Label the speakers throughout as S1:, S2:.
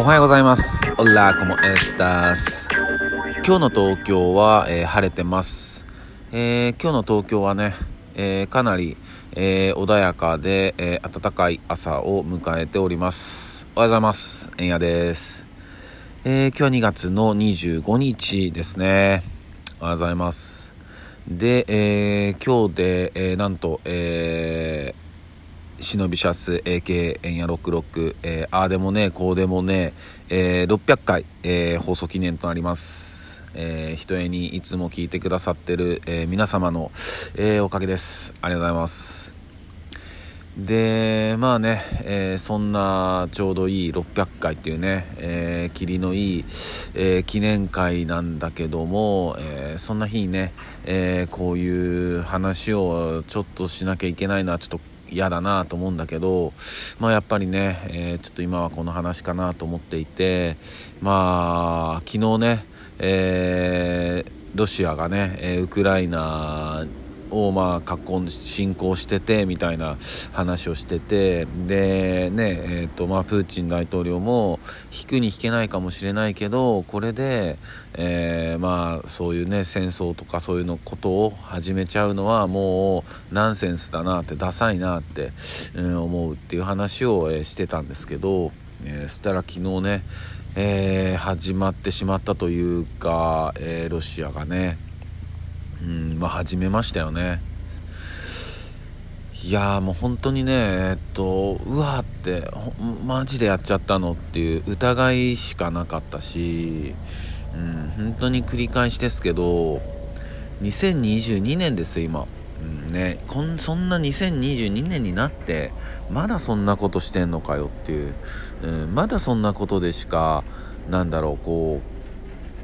S1: おはようございます。オラコモエスタス。今日の東京は、えー晴れてます。えー今日の東京はね、えーかなり、えー穏やかで、えー暖かい朝を迎えております。おはようございます。えんやです。えー今日は2月の25日ですね。おはようございます。で、えー今日で、えーなんと、えー忍びシャス AK 円や66、えー、ああでもねこうでもね、えー600回、えー放送記念となります、えー、ひとえにいつも聞いてくださってる、えー皆様の、えーおかげです。ありがとうございます。でまあね、えーそんなちょうどいい600回っていうね、えー、霧のいい、えー記念会なんだけども、えーそんな日にね、えこういう話をちょっとしなきゃいけないのはちょっと嫌だなと思うんだけど、まあ、やっぱりね、えーちょっと今はこの話かなと思っていてまあ昨日ね、えーロシアがね、えーウクライナをまあ囲んで侵攻しててみたいな話をしててでねえーとまあプーチン大統領も引くに引けないかもしれないけどこれで、えまあそういうね戦争とかそういうのことを始めちゃうのはもうナンセンスだなってダサいなって、うん思うっていう話を、えしてたんですけど、えーそしたら昨日ね、え始まってしまったというか、えロシアがねうんまあ始めましたよね。いやもう本当にねえっとうわーってマジでやっちゃったのっていう疑いしかなかったし、うん、本当に繰り返しですけど2022年ですよ今、ね、こんそんな2022年になってまだそんなことしてんのかよっていう、うん、まだそんなことでしかなんだろうこう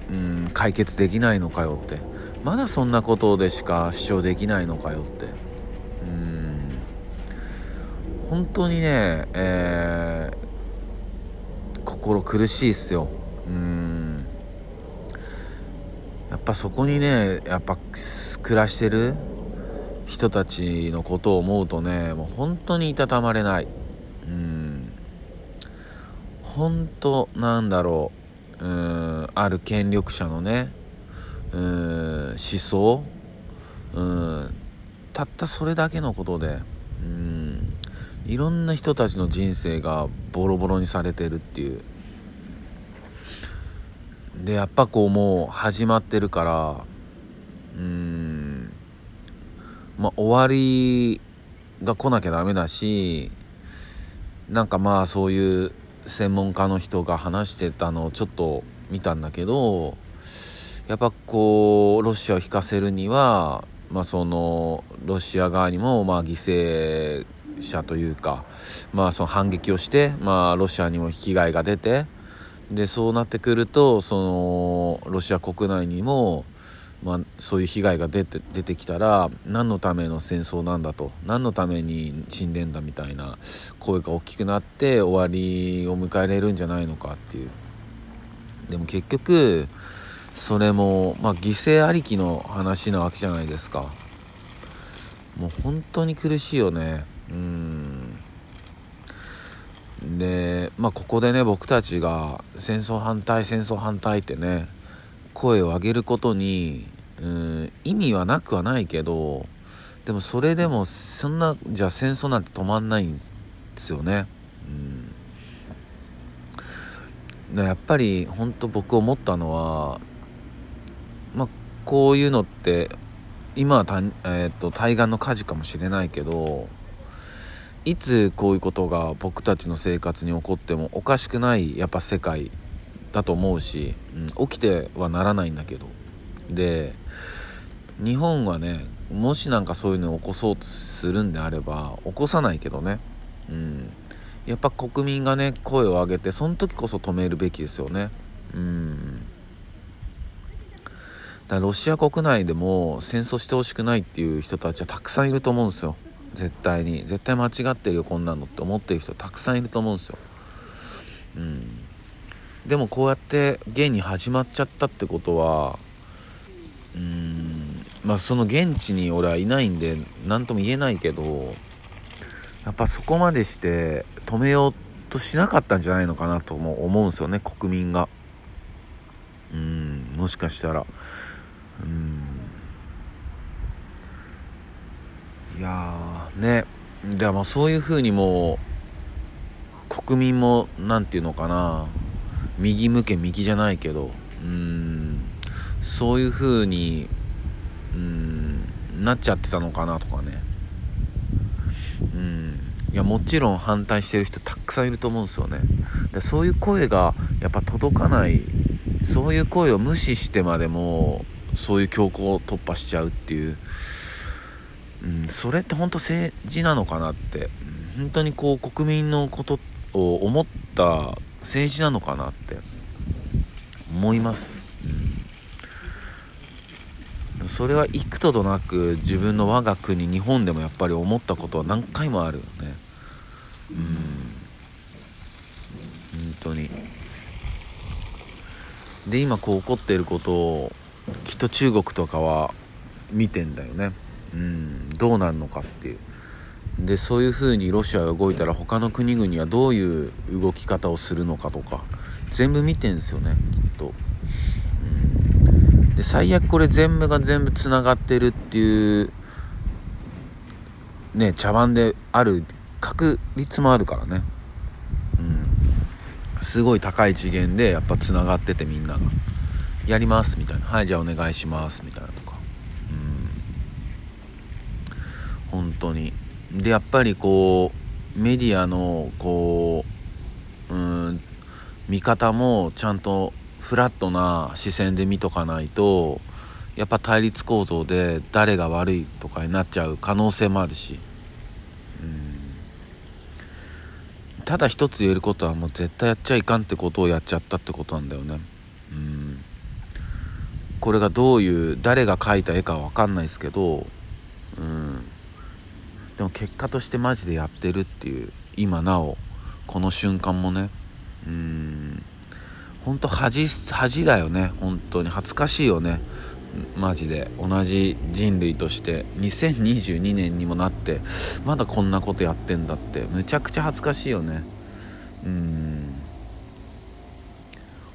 S1: うん、解決できないのかよって。まだそんなことでしか主張できないのかよって。うん。本当にね、えー心苦しいっすよ。うん。やっぱそこにねやっぱ暮らしてる人たちのことを思うとねもう本当にいたたまれない。うん。本当なんだろう。うんある権力者のねうん思想うんたったそれだけのことでうんいろんな人たちの人生がボロボロにされてるっていう。でやっぱこうもう始まってるからうんまあ終わりが来なきゃダメだしなんかまあそういう専門家の人が話してたのをちょっと見たんだけどやっぱこうロシアを引かせるには、まあ、そのロシア側にもまあ犠牲者というか、まあ、その反撃をして、まあ、ロシアにも被害が出てでそうなってくるとそのロシア国内にも、まあ、そういう被害が出て出てきたら何のための戦争なんだと何のために死んでんだみたいな声が大きくなって終わりを迎えられるんじゃないのかっていう。でも結局それも、まあ、犠牲ありきの話なわけじゃないですか。もう本当に苦しいよね。うん。でまあここでね僕たちが戦争反対戦争反対ってね声を上げることにうん意味はなくはないけどでもそれでもそんなじゃあ戦争なんて止まんないんですよね。うん。やっぱり本当僕思ったのはこういうのって今はた、えー、と対岸の火事かもしれないけどいつこういうことが僕たちの生活に起こってもおかしくないやっぱ世界だと思うし、うん、起きてはならないんだけど。で日本はねもしなんかそういうのを起こそうとするんであれば起こさないけどね、うん、やっぱ国民がね声を上げてその時こそ止めるべきですよね。うん。だからロシア国内でも戦争してほしくないっていう人たちはたくさんいると思うんですよ。絶対に。絶対間違ってるよこんなのって思ってる人たくさんいると思うんですよ。うん。でもこうやって現に始まっちゃったってことはうーん。まあその現地に俺はいないんで何とも言えないけどやっぱそこまでして止めようとしなかったんじゃないのかなとも思うんですよね国民が。うん。もしかしたらうんいやね。でもそういうふうにもう国民も何て言うのかな。右向け右じゃないけど。うん。そういうふうにうんなっちゃってたのかなとかね。うん。いやもちろん反対してる人たくさんいると思うんですよね。でそういう声がやっぱ届かないそういう声を無視してまでもそういう強行を突破しちゃうっていう、うん、それって本当政治なのかなって。本当にこう国民のことを思った政治なのかなって。思います、うん、それは幾度となく自分の我が国日本でもやっぱり思ったことは何回もあるよね。うん。本当に。で今こう起こっていることをきっと中国とかは見てんだよね。うんどうなるのかっていう。でそういうふうにロシアが動いたら他の国々はどういう動き方をするのかとか全部見てんですよねきっと、うん、で最悪これ全部が全部つながってるっていうね茶番である確率もあるからね。うん。すごい高い次元でやっぱつながっててみんなが。やりますみたいな。はいじゃあお願いしますみたいなとかうん本当に。でやっぱりこうメディアのこううん見方もちゃんとフラットな視線で見とかないとやっぱ対立構造で誰が悪いとかになっちゃう可能性もあるし。うん。ただ一つ言えることはもう絶対やっちゃいかんってことをやっちゃったってことなんだよね。うん。これがどういう誰が描いた絵かは分かんないですけどうん。でも結果としてマジでやってるっていう今なおこの瞬間もね。うん。本当恥恥だよね。本当に。恥ずかしいよね。マジで。同じ人類として。2022年にもなってまだこんなことやってんだって。むちゃくちゃ恥ずかしいよね。うん。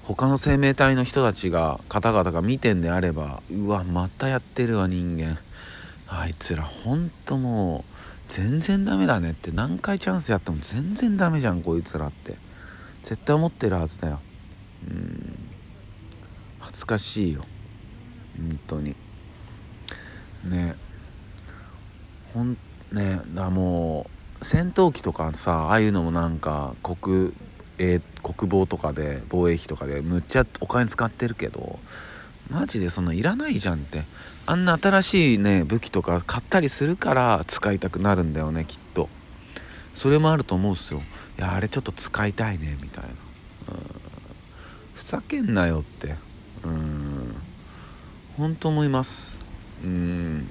S1: 他の生命体の人たちが方々が見てんであればうわまたやってるわ人間。あいつらほんともう全然ダメだねって何回チャンスやっても全然ダメじゃんこいつらって。絶対思ってるはずだよ。うん。恥ずかしいよ。本当に。ね。ほんね。だもう戦闘機とかさああいうのもなんか国営国防とかで防衛費とかでむっちゃお金使ってるけどマジでそんないらないじゃんって。あんな新しいね武器とか買ったりするから使いたくなるんだよねきっと。それもあると思うんすよ。いやあれちょっと使いたいねみたいな。ふざけんなよって。うん。本当思います。うん。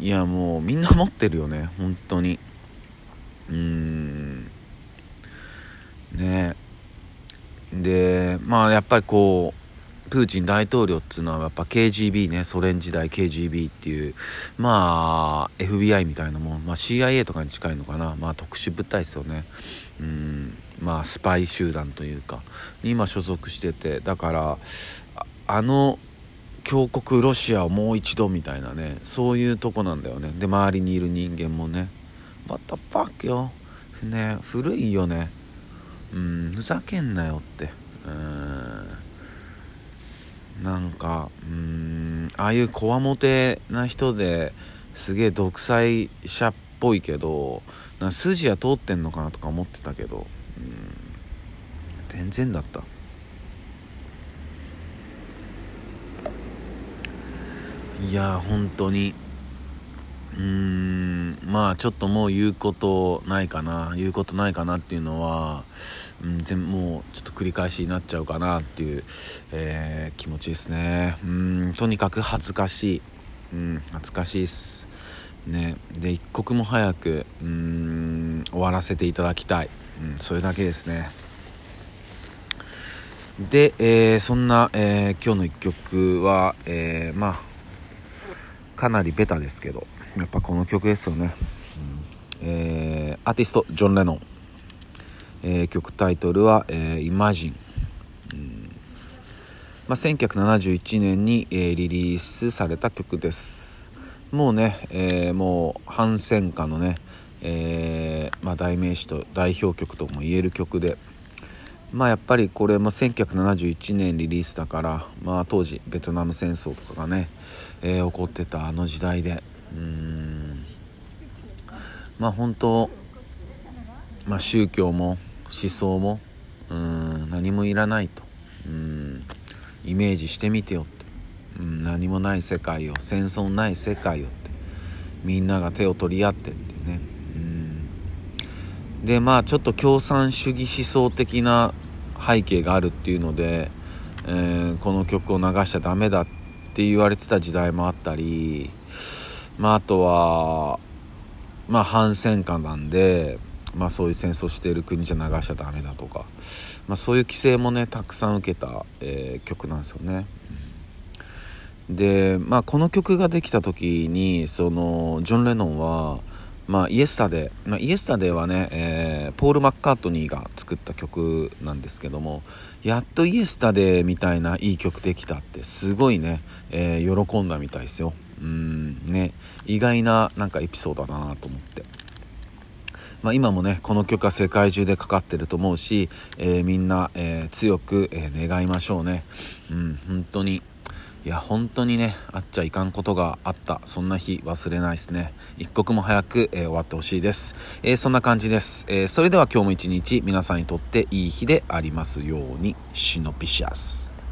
S1: いやもうみんな持ってるよね本当に。うん。ね。でまあやっぱりこうプーチン大統領っていうのはやっぱ KGB ねソ連時代 KGB っていうまあ FBI みたいなもん、まあ、CIA とかに近いのかな。まあ特殊部隊ですよね。うんまあスパイ集団というか。に今所属してて。だからあの強国ロシアをもう一度みたいなね。そういうとこなんだよね。で周りにいる人間もね。What the fuck よね古いよね。うんふざけんなよって。うん。なんかうんああいうこわもてな人ですげえ独裁者っぽいけどな筋は通ってんのかなとか思ってたけどうん全然だった。いや本当に。うーんまあちょっともう言うことないかな。言うことないかなっていうのは、うん、全もうちょっと繰り返しになっちゃうかなっていう、えー、気持ちですね。うんとにかく恥ずかしい、うん、恥ずかしいっすね。で一刻も早くうん終わらせていただきたい、うん、それだけですね。で、えー、そんな、えー、今日の一曲は、えー、まあかなりベタですけど。やっぱこの曲ですよね、うん、えー、アーティストジョン・レノンえー、曲タイトルは「えー、Imagine」まあ、1971年に、えー、リリースされた曲です。もうね、えー、もう反戦歌のね、えー、まあ、代名詞と代表曲とも言える曲で。まあやっぱりこれも1971年リリースだからまあ当時ベトナム戦争とかがね、えー、起こってたあの時代で。うん。まあ本当まあ宗教も思想もうん何もいらないと。うん。イメージしてみてよって、うん、何もない世界を戦争ない世界をって。みんなが手を取り合ってっていうね。うん。でまあちょっと共産主義思想的な背景があるっていうので、えー、この曲を流しちゃダメだって言われてた時代もあったりまああとはまあ反戦歌なんでまあ、そういう戦争している国じゃ流しちゃダメだとか、まあ、そういう規制もねたくさん受けた、えー、曲なんですよね。で、まあ、この曲ができた時にそのジョン・レノンは、まあ、イエスタデー、まあ、イエスタデーはね、えー、ポール・マッカートニーが作った曲なんですけどもやっとイエスタデーみたいないい曲できたってすごいね、えー、喜んだみたいですようん。ね。意外ななんかエピソードだなと思って。まあ、今もねこの曲は世界中でかかってると思うし、えー、みんな、えー、強く、えー、願いましょうね。うん本当に。いや本当にねあっちゃいかんことがあった。そんな日忘れないですね。一刻も早く、え、終わってほしいです、え、そんな感じです、え、それでは今日も一日皆さんにとっていい日でありますように。シノピシャス。